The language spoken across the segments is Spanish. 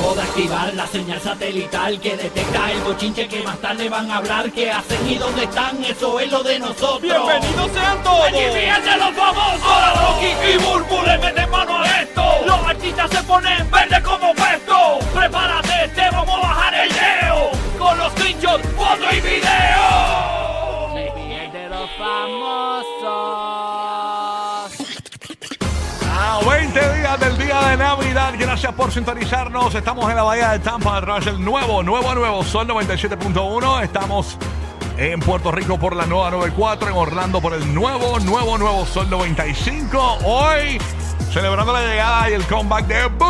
Acabo de activar la señal satelital que detecta el bochinche que más tarde van a hablar. ¿Qué hacen y dónde están? Eso es lo de nosotros. ¡Bienvenidos sean todos! ¡Aquí fíjense los famosos! Ahora Rocky y Burbu le meten mano a esto. Los artistas se ponen verde como puesto. Prepárate, te vamos a bajar el leo. Con los screenshots, foto y video. de los famosos. 20 días del día de Navidad, gracias por sintonizarnos. Estamos en la Bahía de Tampa a través del nuevo, nuevo, nuevo Sol 97.1. Estamos en Puerto Rico por la nueva 94, en Orlando por el nuevo, nuevo, nuevo Sol 95. Hoy celebrando la llegada y el comeback de Burbu.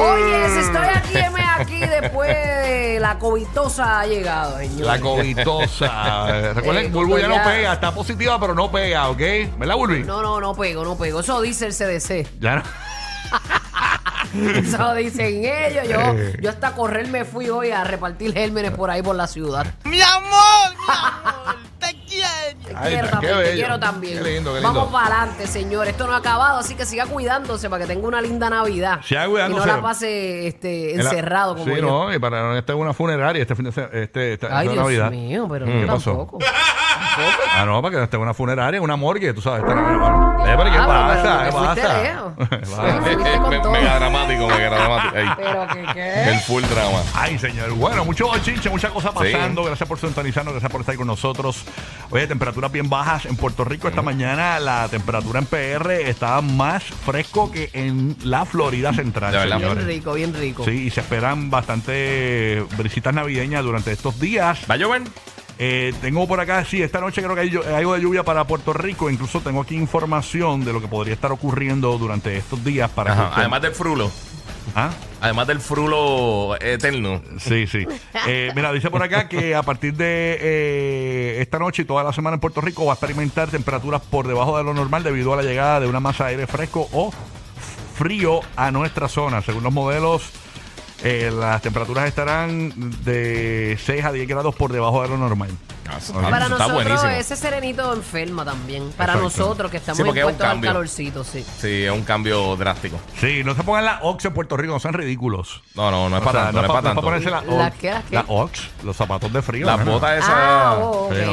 Oye, estoy aquí, heme aquí después de la covitosa ha llegado, señor. La covitosa. Recuerden, Eh, Bulbu ya no ya- pega, está positiva, pero no pega, ¿ok? ¿Verdad, Bulbi? No, no, no pego, no pego. Eso dice el CDC. Ya no. Eso dicen ellos. Yo, yo hasta correr me fui hoy a repartir gérmenes por ahí por la ciudad. ¡Mi amor! ¡Mi amor! También, te bello. quiero también. Qué lindo, qué lindo. Vamos para adelante, señor. Esto no ha acabado, así que siga cuidándose para que tenga una linda Navidad. Siga Y cuidándose. no la pase este, En la- encerrado como sí, yo. no, y para no estar en una funeraria este fin de este, esta, Ay, esta Dios Navidad. mío, pero Mm, yo tampoco. Ah, no, para que no esté en una funeraria, en una morgue, tú sabes. Esta Navidad. Eh, pero ¿qué Ah, pasa? ¿Qué pasa? Me- mega dramático, mega dramático. Ey, Pero que el qué. full drama. Ay, señor. Bueno, mucho bochinche, muchas cosas pasando. Gracias por sintonizarnos, gracias por estar con nosotros. Oye, temperaturas bien bajas en Puerto Rico. Esta mañana la temperatura en PR estaba más fresco que en la Florida Central, De verdad. Bien señores. rico, bien rico. Sí, y se esperan bastante brisitas navideñas durante estos días. ¿Va a llover? Eh, tengo por acá, sí, esta noche creo que hay algo de lluvia para Puerto Rico. Incluso tengo aquí información de lo que podría estar ocurriendo durante estos días para que Ajá, usted- Además del frulo. ¿Ah? Además del frulo eterno. Sí, sí. Eh, mira, dice por acá que a partir de eh, esta noche y toda la semana en Puerto Rico va a experimentar temperaturas por debajo de lo normal debido a la llegada de una masa de aire fresco o frío a nuestra zona. Según los modelos, eh, las temperaturas estarán de 6 a 10 grados por debajo de lo normal. Para nosotros buenísimo. ese serenito enferma también. Para Exacto. nosotros que estamos Sí, porque es un impuestos al calorcito, sí. Sí, es un cambio drástico. Sí, no se pongan la Ox en Puerto Rico, no sean ridículos. No, no, no es para tanto, no es para tanto. ponerse la Ox. ¿Las qué, las qué? La Ox, los zapatos de frío. Las botas esas Ah, oh, de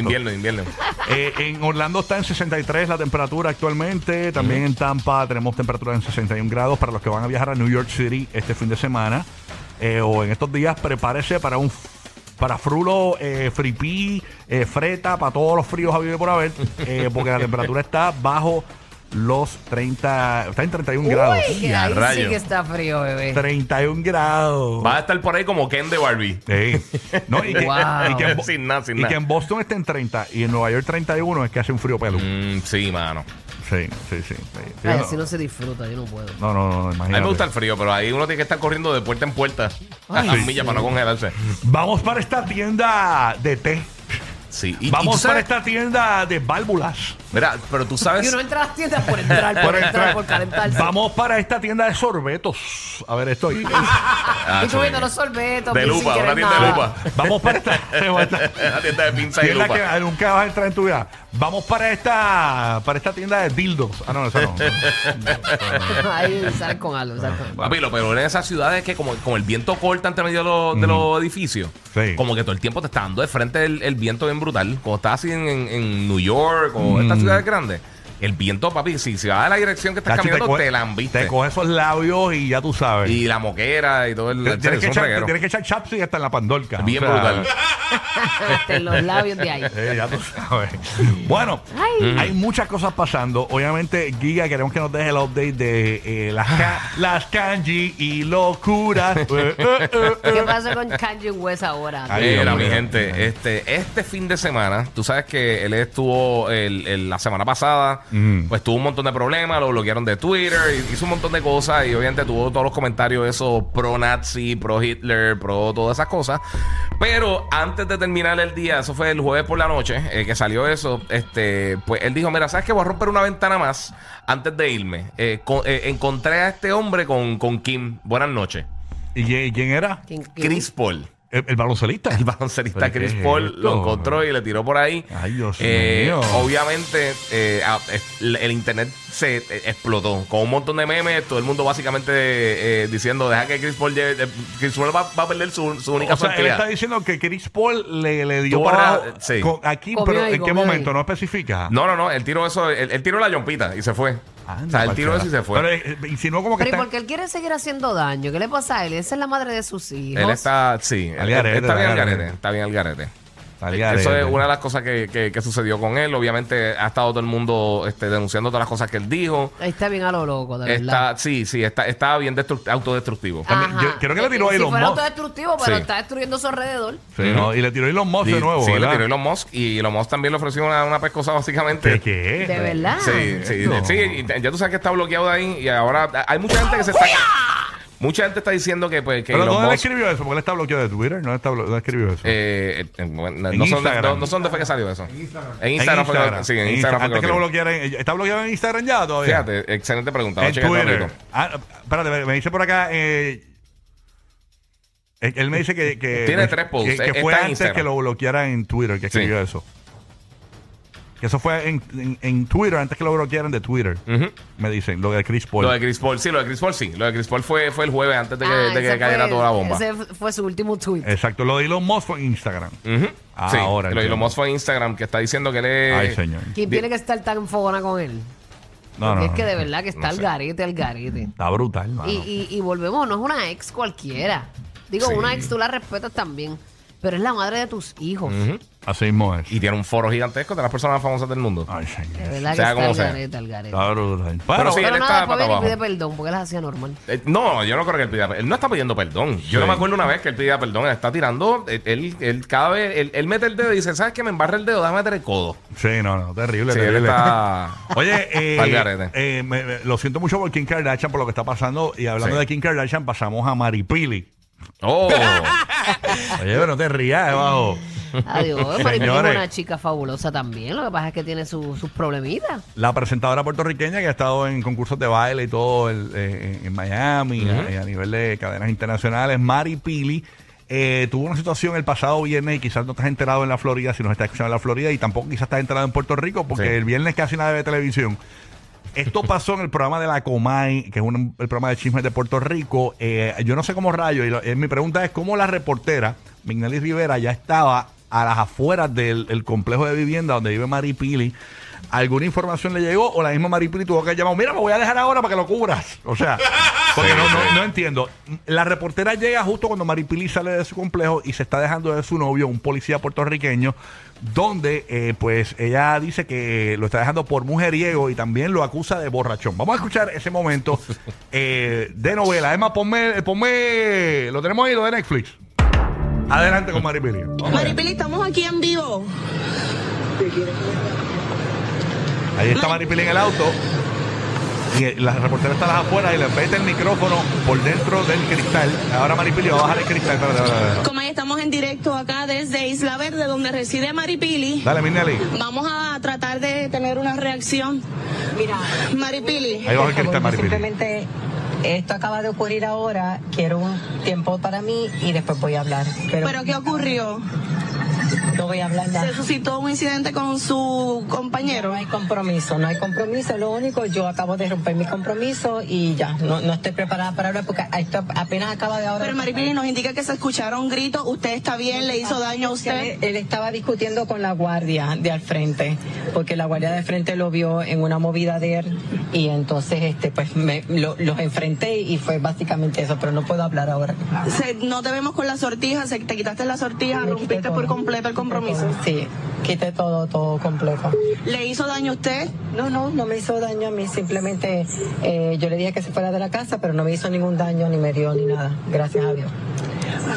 invierno, de invierno. Eh, en Orlando está en 63 la temperatura actualmente. También en Tampa tenemos temperatura en 61 grados. Para los que van a viajar a New York City este fin de semana eh, o en estos días, prepárese para un para frulo, eh, fripí, eh, freta, para todos los fríos a vivir por haber, eh, porque la temperatura está bajo los 30, está en 31 grados. Uy, que Y a ahí sí rayo. que está frío, bebé. 31 grados. Va a estar por ahí como Ken de Barbie. Sí. No, y, que, Wow. y que en Sin nada, sin y nada. que en Boston esté en 30 y en Nueva York 31 es que hace un frío pelo. Mm, sí, mano. Sí, sí, sí. sí. Sí, Ay, no- así no se disfruta, yo no puedo. No, no, no, A imagínate. mí me gusta el frío, pero ahí uno tiene que estar corriendo de puerta en puerta a las millas para no congelarse. Vamos para esta tienda de té. Sí. Y, y Vamos sabes- para esta tienda de válvulas. Mira, pero tú Y sabes. uno entra a las tiendas por entrar, por entrar, por calentarse. Vamos para esta tienda de sorbetos. A ver, estoy. Ah, y tú viendo los sorbetos. De lupa, una tienda de nada. lupa. Vamos para esta. Una tienda de pinza y lupa. que nunca vas a entrar en tu vida. Vamos para esta para esta tienda de dildos. Ah, no, eso no. Ahí salen con algo, salen con algo. Papi, lo peor en esas ciudades es que como, como el viento corta entre medio de los, de los edificios, Sí. como que todo el tiempo te está dando de frente el, el viento bien brutal. Como estás así en, en- en New York o estas ciudades grandes, el viento, papi, si se va a la dirección que estás caminando, te, coge- la embiste. te coge esos labios y ya tú sabes. Y la moquera y todo el... tienes, es que echar, tienes que echar chapstick hasta en la pandorca. Bien O sea, brutal. Hasta en los labios de ahí. Eh, ya tú sabes. Bueno, Ay. hay muchas cosas pasando. Obviamente, Giga, queremos que nos deje el update de eh, las, ca- las kanji y locuras. Eh, ¿Qué pasa con Kanye West ahora? Ay, Mira, mi gente, este, este fin de semana, tú sabes que él estuvo el- el- la semana pasada, Pues tuvo un montón de problemas, lo bloquearon de Twitter, y- hizo un montón de cosas y obviamente tuvo todos los comentarios esos pro nazi, pro Hitler, pro todas esas cosas. Pero antes de terminar el día, eso fue el jueves por la noche, eh, que salió eso, este, pues él dijo, mira, ¿sabes qué? Voy a romper una ventana más antes de irme. Eh, con- eh, encontré a este hombre con, con Kim. Buenas noches. ¿Y quién- quién era? ¿Quién- quién? Chris Paul. El, el baloncelista. El baloncelista ¿Pero Chris es Paul esto? lo encontró y le tiró por ahí. Ay, Dios Eh, mío. Obviamente, eh, el el internet se eh, explotó con un montón de memes. Todo el mundo básicamente eh, diciendo: Deja que Chris Paul lleve- eh, Chris Paul va, va a perder su, su única O sea, él está diciendo que Chris Paul le, le dio para abajo sí. con- aquí, Comió pero ahí, ¿en qué momento? ahí. No especifica. No, no, no. Él tiró eso. Él, él tiró la yompita y se fue. Anda, o sea, tiró eso y se fue. Pero eh, insinuó como que Pero ¿y está... por qué él quiere seguir haciendo daño? ¿Qué le pasa a él? Esa es la madre de sus hijos. Él está, sí, Al garete, está bien al al garete. garete, está bien al garete. Eso es una de las cosas que, que- que sucedió con él. Obviamente ha estado todo el mundo este, denunciando todas las cosas que él dijo. Ahí está bien a lo loco, de verdad. Está, sí, sí, está, está bien destru- autodestructivo. También, yo creo que le tiró a Si Elon fuera Musk. autodestructivo, pero Sí. está destruyendo su alrededor. Sí, ¿no? Y le tiró Elon Musk Y- de nuevo, sí, le tiró Elon Musk y Elon Musk también le ofreció una, una pescosa básicamente. ¿Qué, qué? De verdad. Sí, sí, sí, ya tú sabes que está bloqueado de ahí y ahora hay mucha gente que se está... Mucha gente está diciendo que, pues, que Pero Elon ¿dónde le Musk... escribió eso? Porque él está bloqueado de Twitter. No, está blo- no escribió eso. eh, eh, bueno, En no, son Instagram. no, no son de fue que salió eso. En Instagram. En En Instagram. fue que- sí, en Instagram. fue Antes que lo bloquearan. ¿Está bloqueado en Instagram ya todavía? Fíjate, excelente pregunta. En a Twitter. rapidito. Ah, espérate, me- me dice por acá. Eh, eh, él me dice que. que Tiene tres posts. Que, que Está fue en antes Instagram. que lo bloqueara en Twitter, que escribió Sí. eso. Que eso fue en, en- en Twitter, antes que lo bloquearan de Twitter. Ujú. Me dicen, lo de Chris Paul. Lo de Chris Paul, sí, lo de Chris Paul, sí. Lo de Chris Paul fue, fue el jueves antes de que, Ah, de que ese cayera fue- toda la bomba. Ese fue su último tweet. Exacto, lo de Elon Musk fue en Instagram. Ujú. Ah, sí, ahora lo de entiendo. Elon Musk fue en Instagram que está diciendo que le. Ay, señor. ¿Quién tiene que estar tan enfogona con él? No, Porque no. es que no. de verdad que está No al sé. garete, al garete. Está brutal, mano. Y, y, y volvemos, no es una ex cualquiera. Digo, Sí. una ex tú la respetas también, pero es la madre de tus hijos. Ujú. Así mismo es. Y tiene un foro gigantesco de las personas más famosas del mundo. Ay, señor. De verdad que Sea está como sea. garete, al garete. Está brutal. Pero Bueno, sí, Pero él nada, está después pata viene y abajo. pide perdón porque las hacía normal. Eh, no, yo no creo que él pida Él no está pidiendo perdón. Yo Sí. no me acuerdo una vez que él pida perdón. Él está tirando. Él, él, él cada vez. Él, él mete el dedo y dice: ¿Sabes qué? Me embarra el dedo, déjame meter el codo. Sí, no, no, terrible, Sí, él terrible. está. Oye, eh, Al garete. eh, me- me- lo siento mucho por Kim Kardashian, por lo que está pasando. Y hablando Sí. de Kim Kardashian, pasamos a Maripili. Oh, Oye, pero no te rías, debajo. Adiós, Maripili es Señores. una chica fabulosa también. Lo que pasa es que tiene su- sus problemitas. La presentadora puertorriqueña que ha estado en concursos de baile y todo el- eh, en Miami, a- y a, nivel de cadenas internacionales, Mari Pili. eh, tuvo una situación el pasado viernes y quizás no estás enterado en la Florida, si nos estás escuchando en la Florida, y tampoco quizás estás enterado en Puerto Rico, porque Sí. el viernes casi nadie ve televisión. Esto pasó en el programa de la Comay, que es un- el programa de chismes de Puerto Rico. Eh, yo no sé cómo rayo, y lo- eh, mi pregunta es cómo la reportera, Mignali Rivera, ya estaba a las afueras del el complejo de vivienda donde vive Maripili. ¿Alguna información le llegó o la misma Maripili tuvo que llamar? Mira, me voy a dejar ahora para que lo cubras. O sea, porque no, no, no entiendo. La reportera llega justo cuando Maripili sale de su complejo y se está dejando de su novio, un policía puertorriqueño, donde eh, pues ella dice que lo está dejando por mujeriego y también lo acusa de borrachón. Vamos a escuchar ese momento eh, de novela. Además, ponme, ponme, lo tenemos ahí, lo de Netflix. Adelante con Maripili. Maripili, estamos aquí en vivo. Ahí está Maripili en el auto. Y la reportera está a las afueras y le mete el micrófono por dentro del cristal. Ahora Maripili va a bajar el cristal. Espérate, espérate, espérate. Como ahí estamos en directo acá desde Isla Verde, donde reside Maripili. Dale, Minelli. Vamos a tratar de tener una reacción. Mira, Maripili. Ahí baja el cristal, Maripili. simplemente esto acaba de ocurrir ahora, quiero un tiempo para mí y después voy a hablar. Pero, ¿Pero qué ocurrió? No voy a hablar Se nada. suscitó un incidente con su compañero. No hay compromiso, no hay compromiso. Lo único, yo acabo de romper mi compromiso y ya, no, no estoy preparada para hablar porque esto apenas acaba de ahora. Pero Maripili nos indica que se escucharon gritos. ¿Usted está bien? ¿Le hizo daño a usted? Él, él estaba discutiendo con la guardia de al frente, porque la guardia de frente lo vio en una movida de él y entonces este pues me, lo- los enfrenté y fue básicamente eso, pero no puedo hablar ahora. Se- no te vemos con la sortija. Se, te quitaste la sortija. Rompiste por todo. Completo el compromiso. Sí, quité todo, todo completo. ¿Le hizo daño a usted? No, no, no me hizo daño a mí, simplemente eh, yo le dije que se fuera de la casa, pero no me hizo ningún daño, ni me dio, ni nada, gracias a Dios.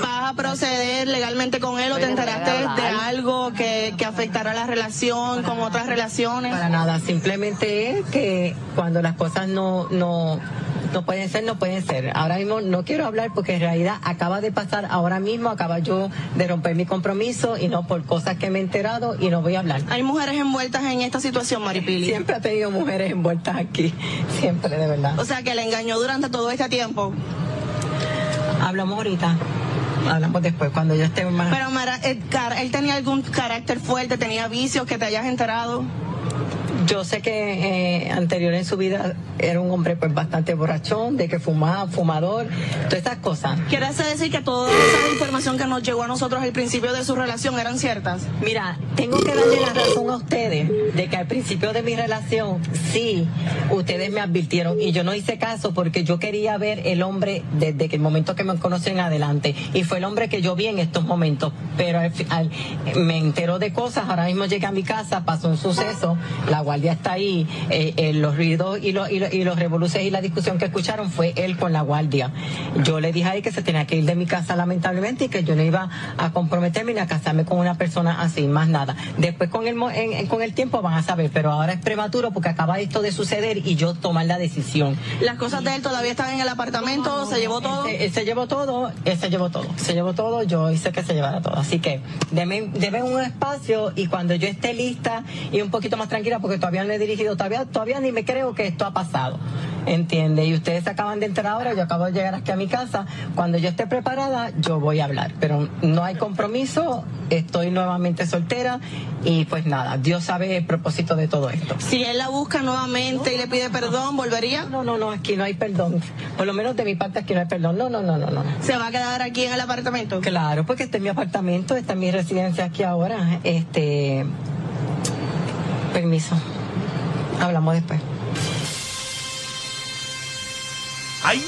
¿Vas a proceder legalmente con él o te enteraste de algo que, que afectará la relación con otras relaciones? Para nada, simplemente es que cuando las cosas no, no, no pueden ser, no pueden ser. Ahora mismo no quiero hablar porque en realidad acaba de pasar ahora mismo, acaba yo de romper mi compromiso y no por cosas que me he enterado y no voy a hablar. Hay mujeres envueltas en esta situación, Maripili. Siempre ha tenido mujeres envueltas aquí, siempre, de verdad. O sea, que le engañó durante todo este tiempo. Hablamos ahorita. Hablamos después, cuando yo esté más... Pero Mara, el él tenía algún carácter fuerte, tenía vicios que te hayas enterado. Yo sé que eh, anterior en su vida era un hombre pues bastante borrachón, de que fumaba, fumador, todas estas cosas. ¿Quieres decir que toda esa información que nos llegó a nosotros al principio de su relación eran ciertas? Mira, tengo que darle la razón a ustedes de que al principio de mi relación, sí, ustedes me advirtieron y yo no hice caso porque yo quería ver el hombre desde que el momento que me conocen adelante y fue el hombre que yo vi en estos momentos, pero al al- me entero de cosas, ahora mismo llegué a mi casa, pasó un suceso, la guardia está ahí, eh, eh, los ruidos y, los y, los- y los revoluciones y la discusión que escucharon fue él con la guardia. Yo le dije a él que se tenía que ir de mi casa lamentablemente y que yo no iba a comprometerme ni a casarme con una persona así, más nada. Después con el, en- en- con el tiempo van a saber, pero ahora es prematuro porque acaba esto de suceder y yo tomar la decisión. Las cosas de él todavía están en el apartamento, se llevó todo. Él, se- él se llevó todo, él se llevó todo, se llevó todo, yo hice que se llevara todo. Así que deme, deme un espacio y cuando yo esté lista y un poquito más tranquila, porque todavía no he dirigido, todavía, todavía ni me creo que esto ha pasado. ¿Entiende? Y ustedes se acaban de enterar ahora, yo acabo de llegar aquí a mi casa. Cuando yo esté preparada, yo voy a hablar. Pero no hay compromiso, estoy nuevamente soltera y pues nada, Dios sabe el propósito de todo esto. Si él la busca nuevamente y le pide perdón, ¿volvería? No, no, no, aquí no hay perdón. Por lo menos de mi parte aquí no hay perdón. No, no, no, no, no. ¿Se va a quedar aquí en el apartamento? Claro, porque este es mi apartamento, esta es mi residencia aquí ahora. Este. Permiso. Hablamos después. ¡Ay!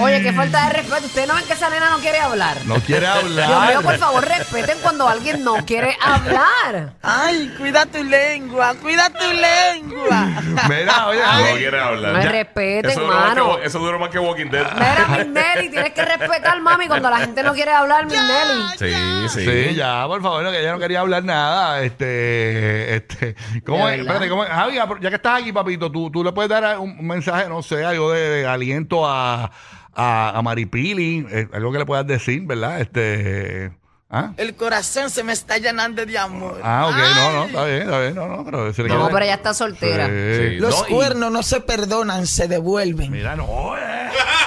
Oye, qué falta de respeto. Ustedes no ven que esa nena no quiere hablar. No quiere hablar. Dios mío, por favor, respeten cuando alguien no quiere hablar. Ay, cuida tu lengua, cuida tu lengua. Mira, oye, No quiere hablar. Me Ya. respeten, eso duró, más que, mano. Wa- eso duró más que Walking Dead. Mira, Miss Nelly, tienes que respetar, mami, cuando la gente no quiere hablar, Miss Nelly. Sí, sí. Sí, ya, por favor, que ella no quería hablar nada. Este, este, ¿cómo De es? verdad. Espérate, ¿cómo es? Javi, ya que estás aquí, papito, tú, tú le puedes dar un mensaje, no sé, algo de, de aliento a, a, a Maripili, eh, algo que le puedas decir, ¿verdad? Este, ¿ah? El corazón se me está llenando de amor. Ah, ok, no, no, está bien, está bien, no, no, pero se le No, pero ella está soltera. Sí. Sí. Los No, y- cuernos no se perdonan, se devuelven. Mira, no, eh.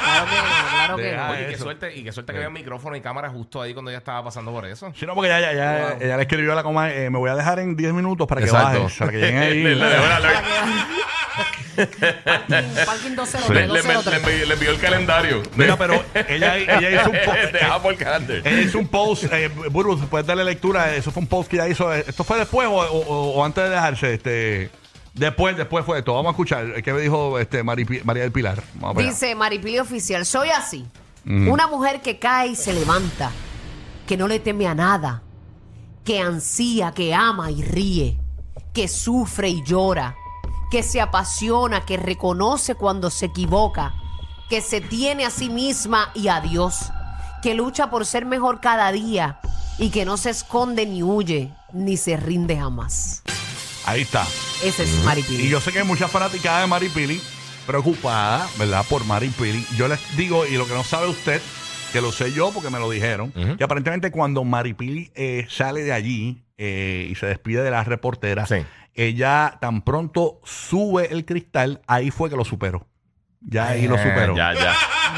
Claro que no, claro que Deja no. Oye, qué eso. suerte, y qué suerte que había micrófono y cámara justo ahí cuando ella estaba pasando por eso. Sí, no, porque ya, ya, ya, ella le escribió a la coma, eh, me voy a dejar en 10 minutos para que Exacto. bajes, para que lleguen ahí. Le- le dejó la- le- Parking 203, le- le- le 203. envió- le envió el calendario. Mira, pero ella, ella hizo un post. De Apple Calendar. Ella hizo un post, eh, Burbu, puedes darle lectura. Eso fue un post que ella hizo. eh, ¿Esto fue después o, o- o antes de dejarse? Este, después, después fue esto. Vamos a escuchar qué me dijo este Mari- María del Pilar. Dice Maripili Oficial, soy así. Una mujer que cae y se levanta, que no le teme a nada, que ansía, que ama y ríe, que sufre y llora, que se apasiona, que reconoce cuando se equivoca, que se tiene a sí misma y a Dios, que lucha por ser mejor cada día y que no se esconde ni huye ni se rinde jamás. Ahí está. Ese es Maripili. Y yo sé que hay muchas fanáticas de Maripili preocupadas, ¿verdad? Por Maripili. Yo les digo, y lo que no sabe usted, que lo sé yo porque me lo dijeron, que aparentemente cuando Maripili eh, sale de allí eh, y se despide de la reportera, Sí. Ella tan pronto sube el cristal, ahí fue que lo superó. Ya ahí lo superó. Ya, ya.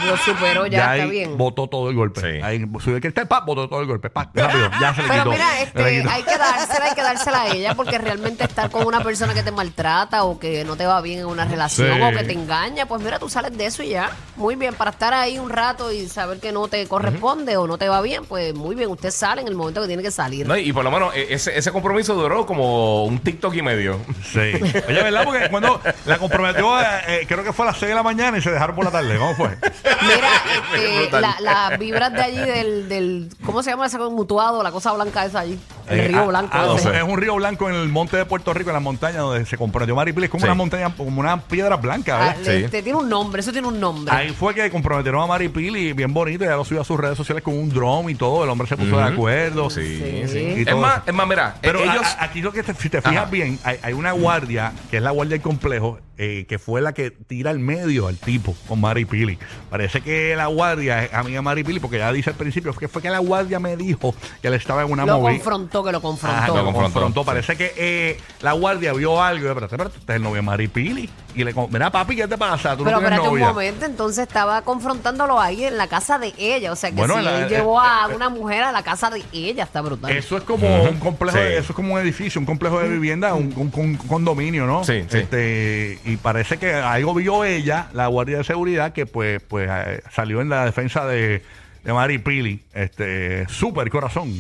Lo superó ya, está ahí bien. botó todo el golpe. Sí. Ahí subió el cristal, pa, botó todo el golpe. Pa, rápido, ya se le Pero quitó. mira, Se le este, quitó. hay que dársela, hay que dársela a ella porque realmente estar con una persona que te maltrata o que no te va bien en una relación Sí. o que te engaña, pues mira, tú sales de eso y ya. Muy bien, para estar ahí un rato y saber que no te corresponde o no te va bien, pues muy bien, usted sale en el momento que tiene que salir. No, y por lo menos e- ese, ese compromiso duró como un TikTok y medio. Sí. Oye, ¿verdad? Porque cuando la comprometió, eh, eh, creo que fue a las 6 de la mañana y se dejaron por la tarde. ¿Cómo fue? Mira, este, la- las vibras de allí del, del, ¿cómo se llama ese mutuado? La cosa blanca esa allí, el Eh, río ah, blanco. ah, ese. Es un río blanco en el monte de Puerto Rico, en las montañas donde se comprometió Maripili. Es como Sí. una montaña, como una piedra blanca, Ah, ¿verdad? le- este, tiene un nombre, eso tiene un nombre. Ahí fue que comprometieron a Maripili, bien bonito, ya lo subió a sus redes sociales con un drone y todo, el hombre se puso de acuerdo. Sí, Sí. sí. Y Es todo más, eso. es más, mira, Pero ellos... a- a- aquí lo que te- si te fijas Ajá. bien, hay, hay una guardia, que es la guardia del complejo, eh, que fue la que tira al medio al tipo con Maripili. Parece que la guardia amiga de Maripili, porque ya dice al principio que fue que la guardia me dijo que él estaba en una Lo movida. confrontó. que lo confrontó. Ajá, Lo confrontó. Parece que eh, la guardia vio algo. y Espérate, espérate, este es el novio de Maripili. Y le con- mira, papi, ¿qué te pasa? Tú Pero no tienes espérate un novia. momento, entonces estaba confrontándolo ahí en la casa de ella. O sea que Bueno, si la- él eh, llevó a eh, una mujer a la casa de ella, está brutal. Eso es como un complejo, Sí. de- eso es como un edificio, un complejo de vivienda, un, un- un condominio, ¿no? Sí, sí. Este, y parece que algo vio ella, la guardia de seguridad, que pues, pues eh, salió en la defensa de, de Mari Pili. Este, súper corazón.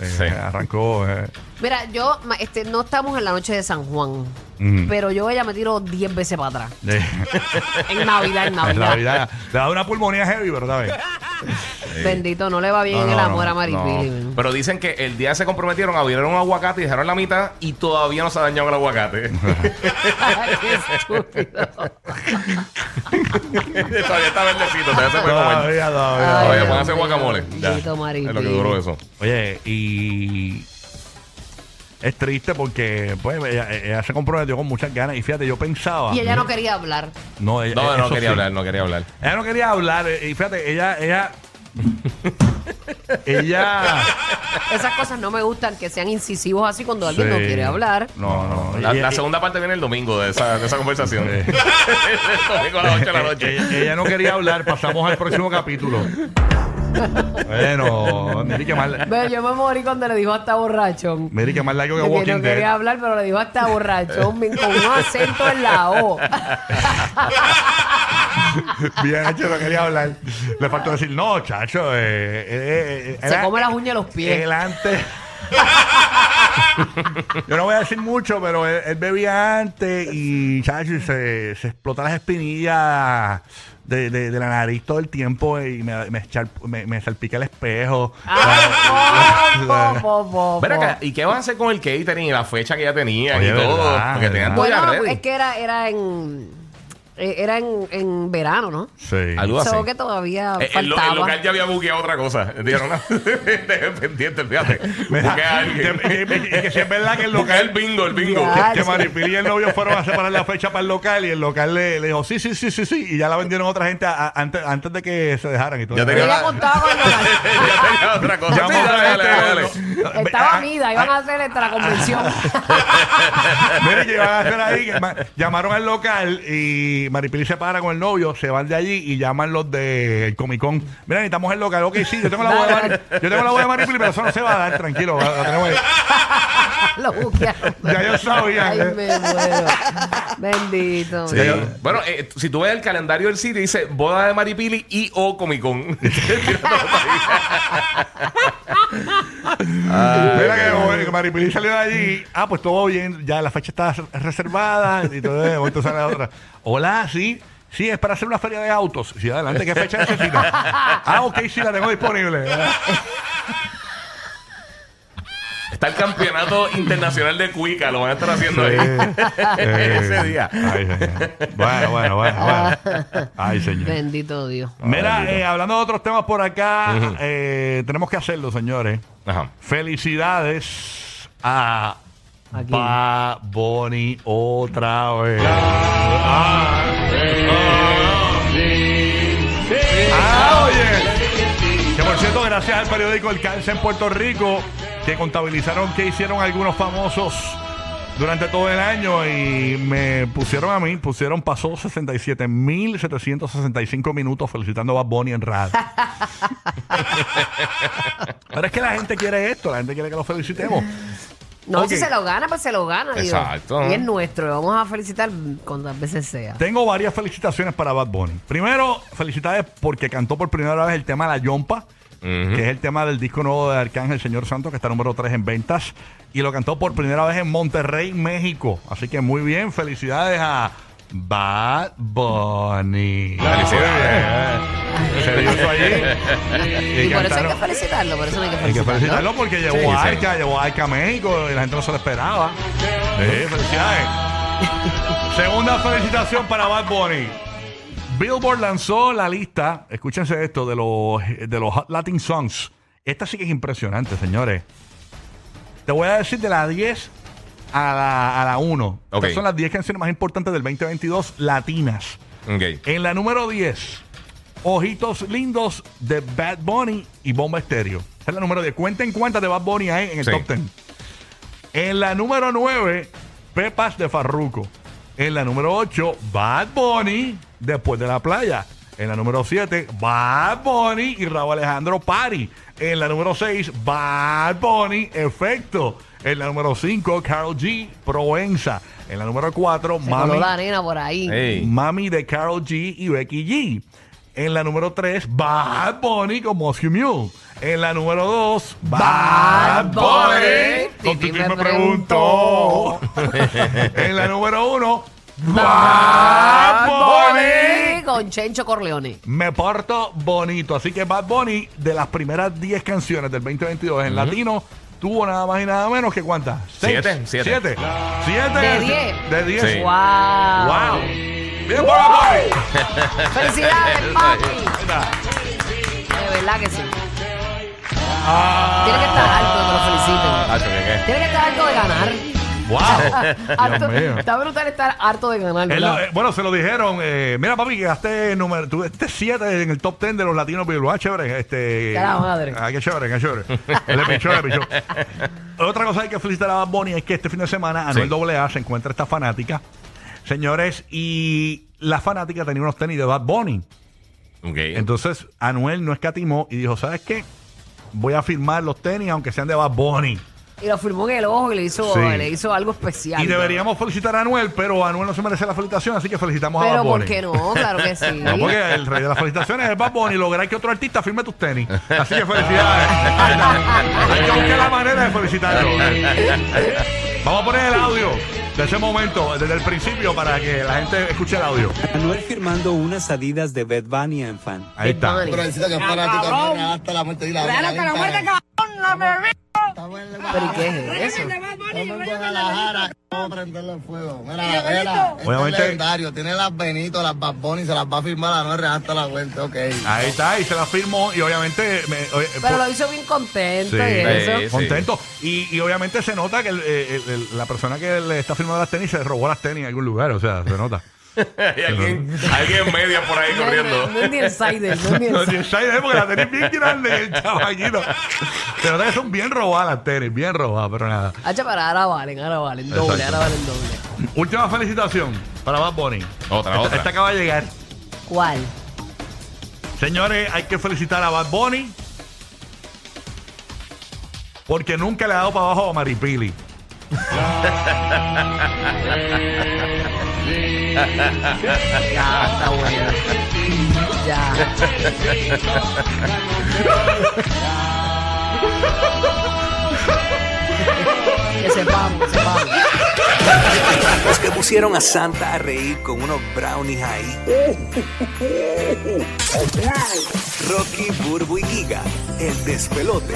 Eh, Sí. Arrancó. eh, Mira, yo, ma- este, no estamos en la noche de San Juan, pero yo ella me tiro 10 veces para atrás. En Navidad, en en Navidad. Navidad. Le da una pulmonía heavy, ¿verdad? Bendito, no le va bien No, no, el amor no, a Maripili. No. Pero dicen que el día se comprometieron, abrieron un aguacate y dejaron la mitad y todavía no se ha dañado el aguacate. Ay, qué estúpido. todavía está verdecito, todavía se puede comer. Todavía, todavía. Todavía pueden hacer guacamole. Bendito Es Maripili. lo que duró eso. Oye, y es triste porque pues ella, ella se comprometió con muchas ganas y fíjate, yo pensaba Y ella no quería hablar. no, ella- No, no quería sí. hablar, no quería hablar. Ella no quería hablar eh, y fíjate, ella ella ella Esas cosas no me gustan, que sean incisivos así cuando alguien no Sí. quiere hablar. No, no. La, Ella- la segunda parte viene el domingo de esa, de esa conversación. Sí. el domingo a las 8 de la noche. Ella, ella no quería hablar, pasamos al próximo capítulo. Bueno, mire que mal, Ve, yo me morí cuando le dijo hasta borrachón. mire que más largo que que Walking no quería Dead. hablar, pero le dijo hasta borrachón bien, con un acento en la O. Bien no quería hablar. Le faltó decir, no, chacho. Eh, eh, eh, Se era- come las uñas de los pies. Él antes. Yo no voy a decir mucho, pero él, él bebía antes y, chacho, y se, se explota las espinillas de, de- de la nariz todo el tiempo y me, me, echar- me- me salpica el espejo. Ay, po, po, po, Ven po. acá, ¿y qué van a hacer con el catering y la fecha que ya tenían Oye, y todo? verdad, Porque tenían verdad. todo ya Bueno, ready. es que era, era en eh, era en, en verano, ¿no? Sí. Algo así. Solo que todavía Eh, el, lo- el faltaba. local ya había buqueado otra cosa. Dijeron, no, pendiente, fíjate. Mira, Buquea a y, alguien. que, que si es verdad que el Buquea el local. bingo, el bingo. Ya. Que Maripili y el novio fueron a separar la fecha para el local y el local le, le dijo sí, sí, sí, sí, sí. Y ya la vendieron a otra gente a- a- antes, antes de que se dejaran y todo. Ya tenía Ella la- contaba con el local. ya tenía otra cosa. Llamó a otra dale, dale, gente, dale, dale. no, Estaba ah, mida, iban a hacer esta la convención. Mire, que iban a hacer ahí, que ma- llamaron al local y Maripili se para con el novio, se van de allí y llaman los del Comic Con. Mira, necesitamos el local. Ok, sí, yo tengo la voz de, Mari- yo tengo la voz de Maripili, pero eso no se va a dar, tranquilo. La, la tenemos ahí. Lo buquearon. Ya yo sabía. Ay, me muero. Bendito. Sí. Bueno, eh, si tú ves el calendario del sitio, dice boda de Maripili y o Comic Con. Mira que bueno, que Maripili salió de allí. Ah, pues todo bien. Ya la fecha está reservada. Y todo eso. Entonces sale la otra. Hola, sí. Sí, es para hacer una feria de autos. Sí, adelante. ¿Qué fecha necesita? Ah, ok, sí, la tengo disponible. Está el campeonato internacional de Cuica, lo van a estar haciendo ahí. Ese día. Ay, señor. Bueno, bueno, bueno, bueno. Ay, señor. Bendito Dios. Mira, eh, hablando de otros temas por acá, eh, tenemos que hacerlo, señores. Ajá. Felicidades a ¿A quién? Bad Bunny otra vez. Ah, Ah, oye. Que por cierto, gracias al periódico El Calce en Puerto Rico, que contabilizaron que hicieron algunos famosos durante todo el año y me pusieron a mí, pusieron, pasó 67.765 minutos felicitando a Bad Bunny en radio. Pero es que la gente quiere esto, la gente quiere que lo felicitemos. No, si se lo gana, pues se lo gana. digo. Exacto. Y es nuestro. y Vamos a felicitar cuantas veces sea. Tengo varias felicitaciones para Bad Bunny. Primero, felicidades porque cantó por primera vez el tema La Yompa, que es el tema del disco nuevo de Arcángel Señor Santo, que está número 3 en ventas. Y lo cantó por primera vez en Monterrey, México. Así que muy bien, felicidades a Bad Bunny. Felicidades. Muy bien. Se dio eso allí. Y por eso hay que felicitarlo, por eso no hay que hay que felicitarlo. felicitarlo porque llevó Sí, a sí. Arca, llevó a Arca a México y la gente no se lo esperaba. Sí, felicidades. Segunda felicitación para Bad Bunny. Billboard lanzó la lista, escúchense esto, de los, de los Hot Latin Songs. Esta sí que es impresionante, señores. Te voy a decir de la 10 a la, a la 1. Ok. Estas son las 10 canciones más importantes del 2022 latinas. En la número 10, Ojitos Lindos de Bad Bunny y Bomba Estéreo. Es la número 10. Cuenten cuántas de Bad Bunny hay en el Sí. top 10. En la número 9, Pepas de Farruco. En la número 8, Bad Bunny, después de la playa. En la número 7, Bad Bunny y Raúl Alejandro Pari. En la número 6, Bad Bunny, Efecto. En la número 5, Carol G, Provenza. En la número 4, Se Mami, la nena por ahí. Ey. Mami de Carol G y Becky G. En la número 3, Bad Bunny con Moscow Mule. En la número 2, Bad Bad Bunny. Bunny. Con Titi me me preguntó. en la número 1, Bad Bunny. con Chencho Corleone. Me porto bonito. Así que Bad Bunny, de las primeras 10 canciones del 2022 en latino, tuvo nada más y nada menos que cuántas? Siete, siete. Siete. Siete. De diez. De 10. Sí. ¡Wow! Wow. Bien por. ¡Felicidades, está. De verdad que sí. Ah. Tiene que estar alto que lo feliciten. Hacho, ¿qué, qué? Tiene que estar harto de ganar. Wow. Harto- Dios mío. está brutal estar harto de ganar. Él lo- eh, bueno, se lo dijeron. eh, mira, papi, que gasté número. Tú este 7 en el top 10 de los latinos Billboard. Ah, chévere. Este, la madre. Ah, qué chévere, qué chévere. Él le pichó, le pichó. Otra cosa que hay que felicitar a Bad Bunny es que este fin de semana Anuel Sí. AA se encuentra esta fanática. Señores, y la fanática tenía unos tenis de Bad Bunny. Entonces, Anuel no escatimó y dijo: ¿Sabes qué? Voy a firmar los tenis aunque sean de Bad Bunny. Y lo firmó en el ojo y le hizo, Sí. le hizo algo especial. Y deberíamos felicitar a Anuel, pero Anuel no se merece la felicitación, así que felicitamos a Pero Bad Bunny. ¿por qué no? Claro que sí. No, porque el rey de las felicitaciones es Bad Bunny. Lograr que otro artista firme tus tenis. Así que felicidades. Hay que buscar la manera de felicitarlo. Vamos a poner el audio de ese momento, desde el principio, para que la gente escuche el audio. Anuel firmando unas adidas de Bad Bunny en fan. Ahí está. Pero que es fanático de hasta la muerte y la vida. hasta la muerte, ¿Pero qué es eso? Vamos en Guadalajara, vamos a prenderle el fuego. Mira, la vela, este es legendario. Tiene las Benito, las Bad Bunny, se las va a firmar a Noel hasta la vuelta, ok. Ahí está, y se la firmó. Y obviamente. me- oye, Pero por- lo hizo bien contento Sí. y eso. Sí. Contento. Y, y obviamente se nota que el- el- el- la persona que le está firmando las tenis se robó las tenis en algún lugar. O sea, se nota. Hay alguien, alguien media por ahí corriendo. no, es ni el cider, no es ni el No, porque la tenis bien grande el caballito. Se nota que son bien robadas las tenis, bien robadas, pero nada. Hacha, pero ahora valen, ahora valen doble, Exacto. ahora valen doble. Última felicitación para Bad Bunny. Otra, esta, otra. esta acaba de llegar. ¿Cuál? Señores, hay que felicitar a Bad Bunny porque nunca le ha dado para abajo a Maripili. Ya, está bueno. Ya. que sepamos, sepamos. Los que pusieron a Santa a reír con unos brownies ahí. Rocky, Burbu y Giga, el despelote.